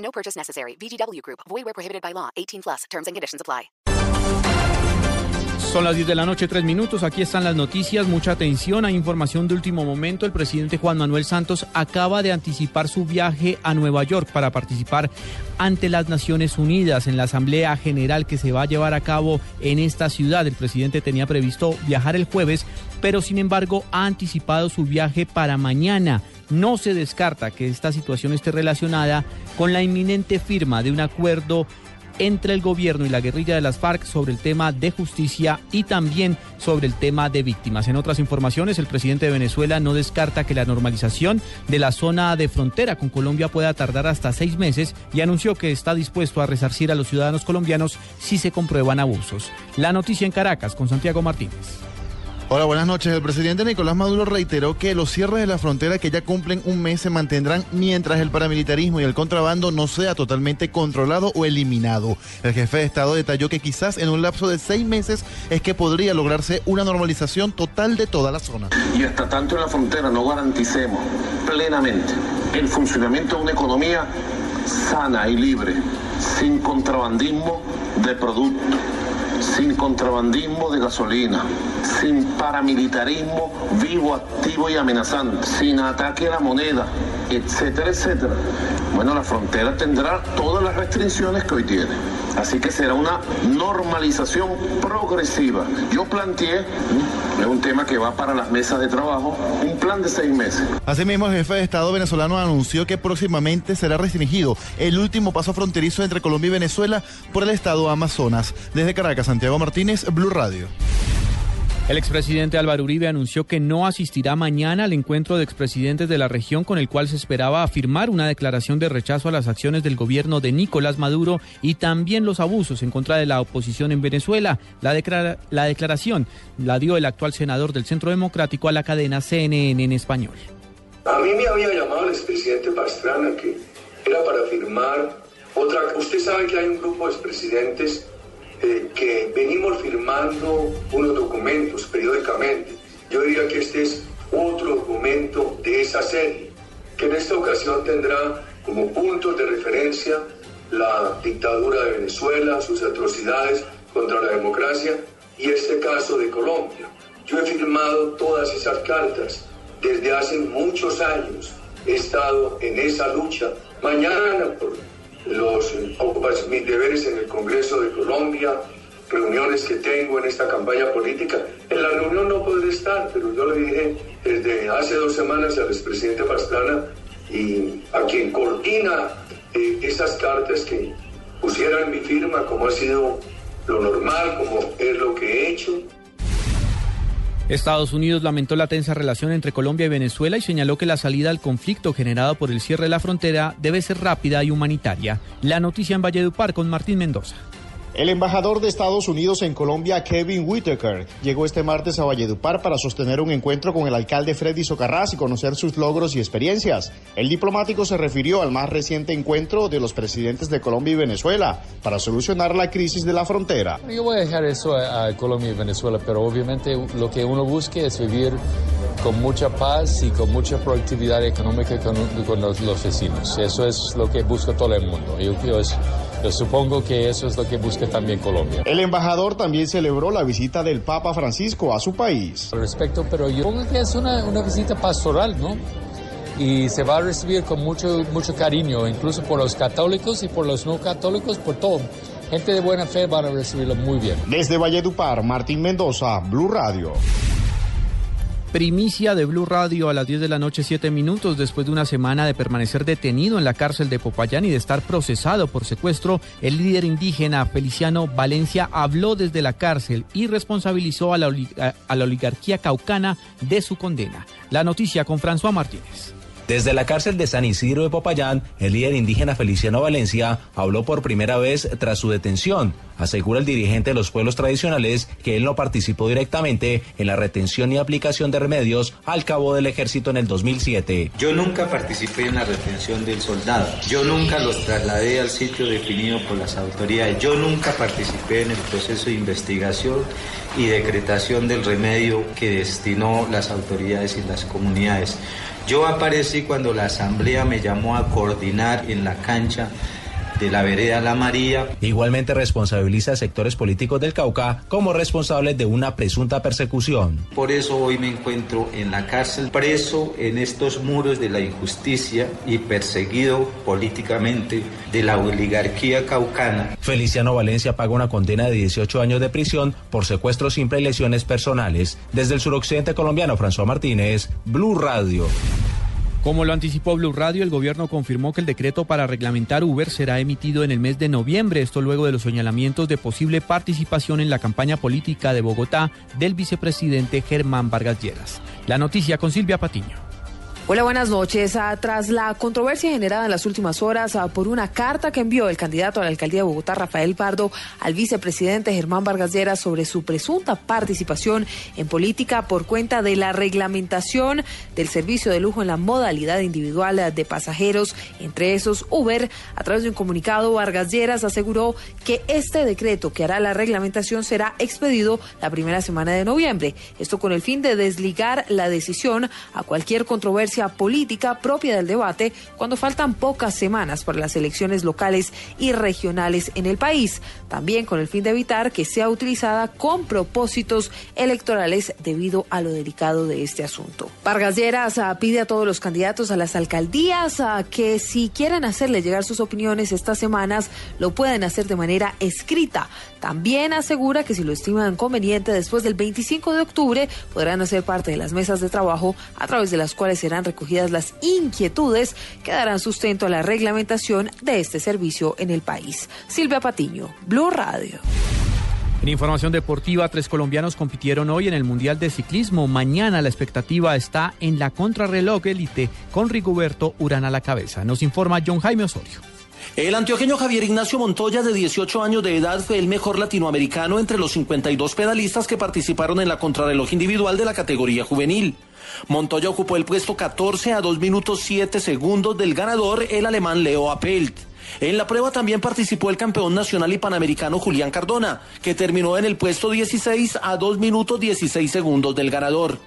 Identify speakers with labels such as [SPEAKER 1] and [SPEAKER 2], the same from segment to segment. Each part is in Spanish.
[SPEAKER 1] No purchase necessary. VGW Group. Void where prohibited by law. 18 plus. Terms and conditions apply.
[SPEAKER 2] Son las 10 de la noche, 3 minutos. Aquí están las noticias. Mucha atención. Hay información de último momento. El presidente Juan Manuel Santos acaba de anticipar su viaje a Nueva York para participar ante las Naciones Unidas en la Asamblea General que se va a llevar a cabo en esta ciudad. El presidente tenía previsto viajar el jueves, pero sin embargo ha anticipado su viaje para mañana. No se descarta que esta situación esté relacionada con la inminente firma de un acuerdo entre el gobierno y la guerrilla de las FARC sobre el tema de justicia y también sobre el tema de víctimas. En otras informaciones, el presidente de Venezuela no descarta que la normalización de la zona de frontera con Colombia pueda tardar hasta seis meses y anunció que está dispuesto a resarcir a los ciudadanos colombianos si se comprueban abusos. La noticia en Caracas con Santiago Martínez.
[SPEAKER 3] Hola, buenas noches. El presidente Nicolás Maduro reiteró que los cierres de la frontera que ya cumplen un mes se mantendrán mientras el paramilitarismo y el contrabando no sea totalmente controlado o eliminado. El jefe de Estado detalló que quizás en un lapso de seis meses es que podría lograrse una normalización total de toda la zona.
[SPEAKER 4] Y hasta tanto en la frontera no garanticemos plenamente el funcionamiento de una economía sana y libre, sin contrabandismo de productos sin contrabandismo de gasolina, sin paramilitarismo vivo, activo y amenazante, sin ataque a la moneda, etcétera, etcétera. Bueno, la frontera tendrá todas las restricciones que hoy tiene. Así que será una normalización progresiva. Yo planteé, es un tema que va para las mesas de trabajo, un plan de seis meses.
[SPEAKER 3] Asimismo, el jefe de Estado venezolano anunció que próximamente será restringido el último paso fronterizo entre Colombia y Venezuela por el estado Amazonas. Desde Caracas, Santiago Martínez, Blue Radio.
[SPEAKER 2] El expresidente Álvaro Uribe anunció que no asistirá mañana al encuentro de expresidentes de la región con el cual se esperaba afirmar una declaración de rechazo a las acciones del gobierno de Nicolás Maduro y también los abusos en contra de la oposición en Venezuela. La, la declaración la dio el actual senador del Centro Democrático a la cadena CNN en español.
[SPEAKER 5] A mí me había llamado el expresidente Pastrana que era para firmar otra... Usted sabe que hay un grupo de expresidentes eh, que venimos firmando unos documentos periódicamente. Yo diría que este es otro documento de esa serie, que en esta ocasión tendrá como puntos de referencia la dictadura de Venezuela, sus atrocidades contra la democracia y este caso de Colombia. Yo he firmado todas esas cartas desde hace muchos años. He estado en esa lucha. Mañana, por los mis deberes en el Congreso de Colombia, reuniones que tengo en esta campaña política. En la reunión no podré estar, pero yo le dije desde hace dos semanas al expresidente Pastrana y a quien coordina eh, esas cartas que pusieran mi firma como ha sido lo normal, como es lo que he hecho.
[SPEAKER 2] Estados Unidos lamentó la tensa relación entre Colombia y Venezuela y señaló que la salida al conflicto generado por el cierre de la frontera debe ser rápida y humanitaria. La noticia en Valledupar con Martín Mendoza.
[SPEAKER 6] El embajador de Estados Unidos en Colombia, Kevin Whitaker, llegó este martes a Valledupar para sostener un encuentro con el alcalde Freddy Socarrás y conocer sus logros y experiencias. El diplomático se refirió al más reciente encuentro de los presidentes de Colombia y Venezuela para solucionar la crisis de la frontera.
[SPEAKER 7] Yo voy a dejar eso a, Colombia y Venezuela, pero obviamente lo que uno busque es vivir con mucha paz y con mucha productividad económica con, los, vecinos. Eso es lo que busca todo el mundo. Yo, yo supongo que eso es lo que busca también Colombia.
[SPEAKER 6] El embajador también celebró la visita del Papa Francisco a su país.
[SPEAKER 7] Al respecto, pero yo creo que es una, una visita pastoral, ¿no? y se va a recibir con mucho, mucho cariño, incluso por los católicos y por los no católicos, por todo. Gente de buena fe van a recibirlo muy bien.
[SPEAKER 6] Desde Valledupar, Martín Mendoza, Blue Radio.
[SPEAKER 2] Primicia de Blue Radio a las 10 de la noche, 7 minutos después de una semana de permanecer detenido en la cárcel de Popayán y de estar procesado por secuestro, el líder indígena Feliciano Valencia habló desde la cárcel y responsabilizó a la, a la oligarquía caucana de su condena. La noticia con François Martínez.
[SPEAKER 8] Desde la cárcel de San Isidro de Popayán, el líder indígena Feliciano Valencia habló por primera vez tras su detención. Asegura el dirigente de los pueblos tradicionales que él no participó directamente en la retención y aplicación de remedios al cabo del ejército en el 2007.
[SPEAKER 9] Yo nunca participé en la retención del soldado. Yo nunca los trasladé al sitio definido por las autoridades. Yo nunca participé en el proceso de investigación y decretación del remedio que destinó las autoridades y las comunidades. Yo aparecí cuando la asamblea me llamó a coordinar en la cancha de la vereda La María.
[SPEAKER 8] Igualmente responsabiliza a sectores políticos del Cauca como responsables de una presunta persecución.
[SPEAKER 9] Por eso hoy me encuentro en la cárcel, preso en estos muros de la injusticia y perseguido políticamente de la oligarquía caucana.
[SPEAKER 8] Feliciano Valencia paga una condena de 18 años de prisión por secuestro simple y lesiones personales. Desde el suroccidente colombiano, François Martínez, Blue Radio.
[SPEAKER 2] Como lo anticipó Blue Radio, el gobierno confirmó que el decreto para reglamentar Uber será emitido en el mes de noviembre, esto luego de los señalamientos de posible participación en la campaña política de Bogotá del vicepresidente Germán Vargas Lleras. La noticia con Silvia Patiño.
[SPEAKER 10] Hola, buenas noches. Ah, tras la controversia generada en las últimas horas ah, por una carta que envió el candidato a la alcaldía de Bogotá, Rafael Pardo, al vicepresidente Germán Vargas Lleras sobre su presunta participación en política por cuenta de la reglamentación del servicio de lujo en la modalidad individual de pasajeros, entre esos Uber, a través de un comunicado, Vargas Lleras aseguró que este decreto que hará la reglamentación será expedido la primera semana de noviembre. Esto con el fin de desligar la decisión a cualquier controversia política propia del debate cuando faltan pocas semanas para las elecciones locales y regionales en el país, también con el fin de evitar que sea utilizada con propósitos electorales debido a lo delicado de este asunto. Vargas Lleras ah, pide a todos los candidatos a las alcaldías ah, que si quieren hacerle llegar sus opiniones estas semanas, lo pueden hacer de manera escrita. También asegura que si lo estiman conveniente después del 25 de octubre podrán hacer parte de las mesas de trabajo a través de las cuales serán recogidas las inquietudes que darán sustento a la reglamentación de este servicio en el país. Silvia Patiño, Blue Radio.
[SPEAKER 2] En información deportiva, tres colombianos compitieron hoy en el Mundial de Ciclismo. Mañana la expectativa está en la contrarreloj élite con Rigoberto Urán a la cabeza. Nos informa John Jaime Osorio.
[SPEAKER 11] El antioqueño Javier Ignacio Montoya, de 18 años de edad, fue el mejor latinoamericano entre los 52 pedalistas que participaron en la contrarreloj individual de la categoría juvenil. Montoya ocupó el puesto 14 a 2 minutos 7 segundos del ganador, el alemán Leo Apelt. En la prueba también participó el campeón nacional y panamericano Julián Cardona, que terminó en el puesto 16 a 2 minutos 16 segundos del ganador.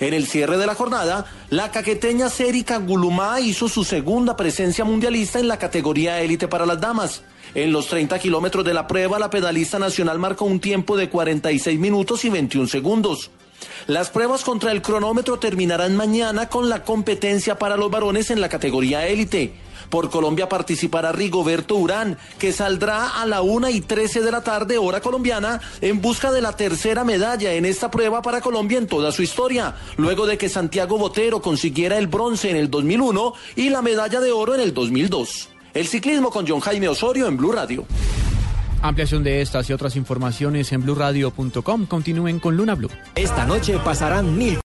[SPEAKER 11] En el cierre de la jornada, la caqueteña Cérica Gulumá hizo su segunda presencia mundialista en la categoría élite para las damas. En los 30 kilómetros de la prueba, la pedalista nacional marcó un tiempo de 46 minutos y 21 segundos. Las pruebas contra el cronómetro terminarán mañana con la competencia para los varones en la categoría élite. Por Colombia participará Rigoberto Urán, que saldrá a la 1 y 13 de la tarde, hora colombiana, en busca de la tercera medalla en esta prueba para Colombia en toda su historia, luego de que Santiago Botero consiguiera el bronce en el 2001 y la medalla de oro en el 2002. El ciclismo con John Jaime Osorio en Blue Radio.
[SPEAKER 2] Ampliación de estas y otras informaciones en blurradio.com. Continúen con Luna Blue.
[SPEAKER 12] Esta noche pasarán mil